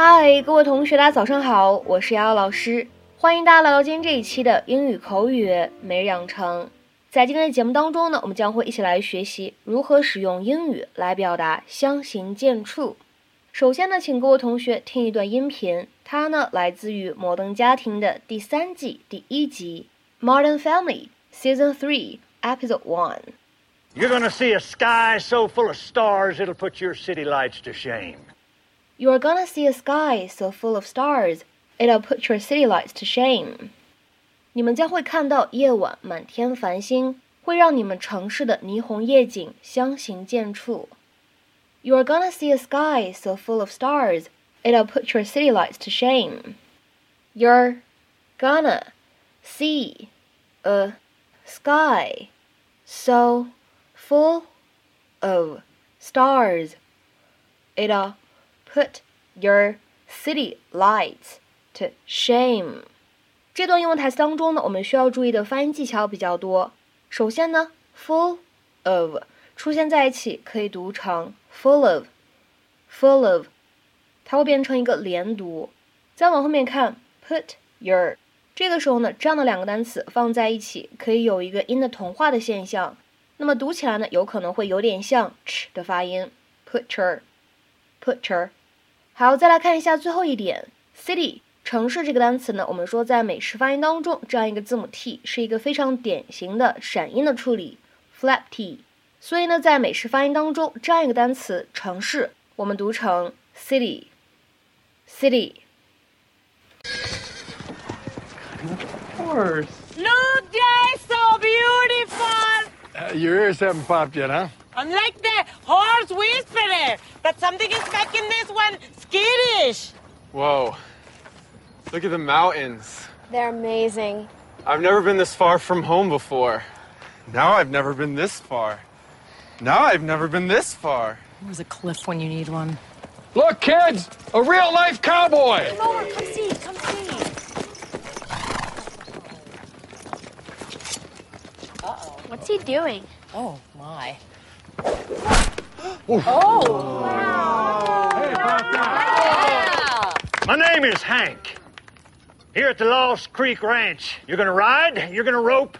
嗨，各位同学，大家早上好，我是瑶瑶老师，欢迎大家来到今天这一期的英语口语每日养成。在今天的节目当中呢，我们将会一起来学习如何使用英语来表达相形见绌。首先呢，请各位同学听一段音频，它呢来自于《摩登家庭》的第三季第一集《Modern Family》Season Three Episode One。You're gonna see a sky so full of stars it'll put your city lights to shame. You are gonna see a sky so full of stars, it'll put your city lights to shame. 你们将会看到夜晚满天繁星，会让你们城市的霓虹夜景相形见绌。You are gonna see a sky so full of stars, it'll put your city lights to shame. You're gonna see a sky so full of stars, it'll Put your city lights to shame。这段英文台词当中呢，我们需要注意的发音技巧比较多。首先呢，full of 出现在一起可以读成 full of，full of，它会变成一个连读。再往后面看，put your，这个时候呢，这样的两个单词放在一起可以有一个音的同化的现象。那么读起来呢，有可能会有点像 ch 的发音，put your，put your。好，再来看一下最后一点，city 城市这个单词呢，我们说在美式发音当中，这样一个字母 t 是一个非常典型的闪音的处理，flap t。所以呢，在美式发音当中，这样一个单词城市，我们读成 city，city。Of course. Look, Jay, so beautiful. Uh, your ears haven't popped yet, huh? Unlike the horse whisperer, but something is making this one skittish. Whoa. Look at the mountains. They're amazing. I've never been this far from home before. Now I've never been this far. Now I've never been this far. There's a cliff when you need one. Look, kids, a real life cowboy. Come over, come see, come see. Uh-oh. What's he doing? Oh, my. Oh, My name is Hank. Here at the Lost Creek Ranch, you're gonna ride, you're gonna rope,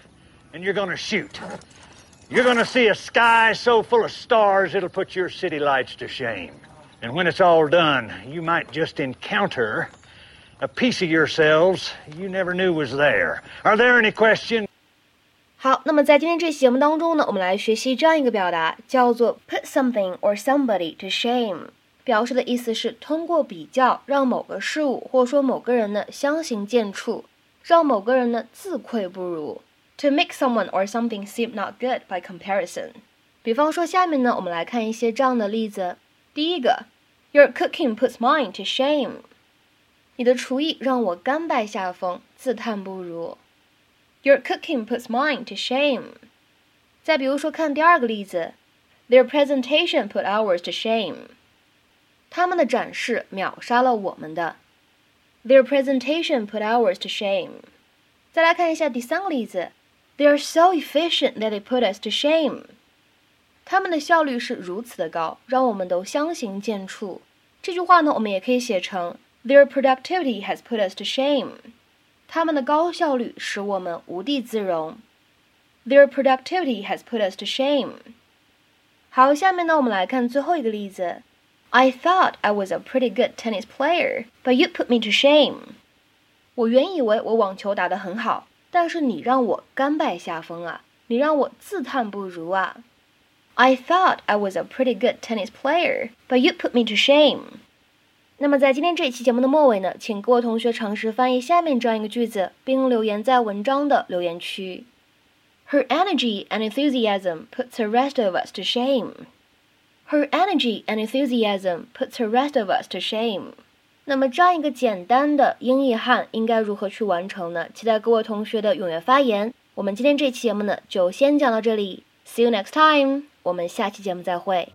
and you're gonna shoot. You're gonna see a sky so full of stars it'll put your city lights to shame. And when it's all done, you might just encounter a piece of yourselves you never knew was there. Are there any questions? 好，那么在今天这期节目当中呢，我们来学习这样一个表达，叫做 put something or somebody to shame。 表示的意思是通过比较让某个事物或说某个人呢相形见绌，让某个人呢自愧不如。To make someone or something seem not good by comparison。比方说，下面呢我们来看一些这样的例子。第一个，Your cooking puts mine to shame。你的厨艺让我甘拜下风，自叹不如。Your cooking puts mine to shame。再比如说，看第二个例子，Their presentation put ours to shame。他们的展示秒杀了我们的。Their presentation put ours to shame。再来看一下第三个例子，They are so efficient that they put us to shame。他们的效率是如此的高，让我们都相形见绌。这句话呢，我们也可以写成 Their productivity has put us to shame。他们的高效率使我们无地自容。Their productivity has put us to shame。好，下面呢，我们来看最后一个例子。 I thought I was a pretty good tennis player, but you put me to shame. 我原以为我网球打得很好，但是你让我甘拜下风啊！你让我自叹不如啊！I thought I was a pretty good tennis player, but you put me to shame. 那么在今天这一期节目的末尾呢，请各位同学尝试翻译下面这样一个句子，并留言在文章的留言区。Her energy and enthusiasm puts the rest of us to shame. Her energy and enthusiasm puts the rest of us to shame. 那么这样一个简单的英译汉应该如何去完成呢？期待各位同学的踊跃发言。我们今天这期节目呢就先讲到这里，See you next time。我们下期节目再会。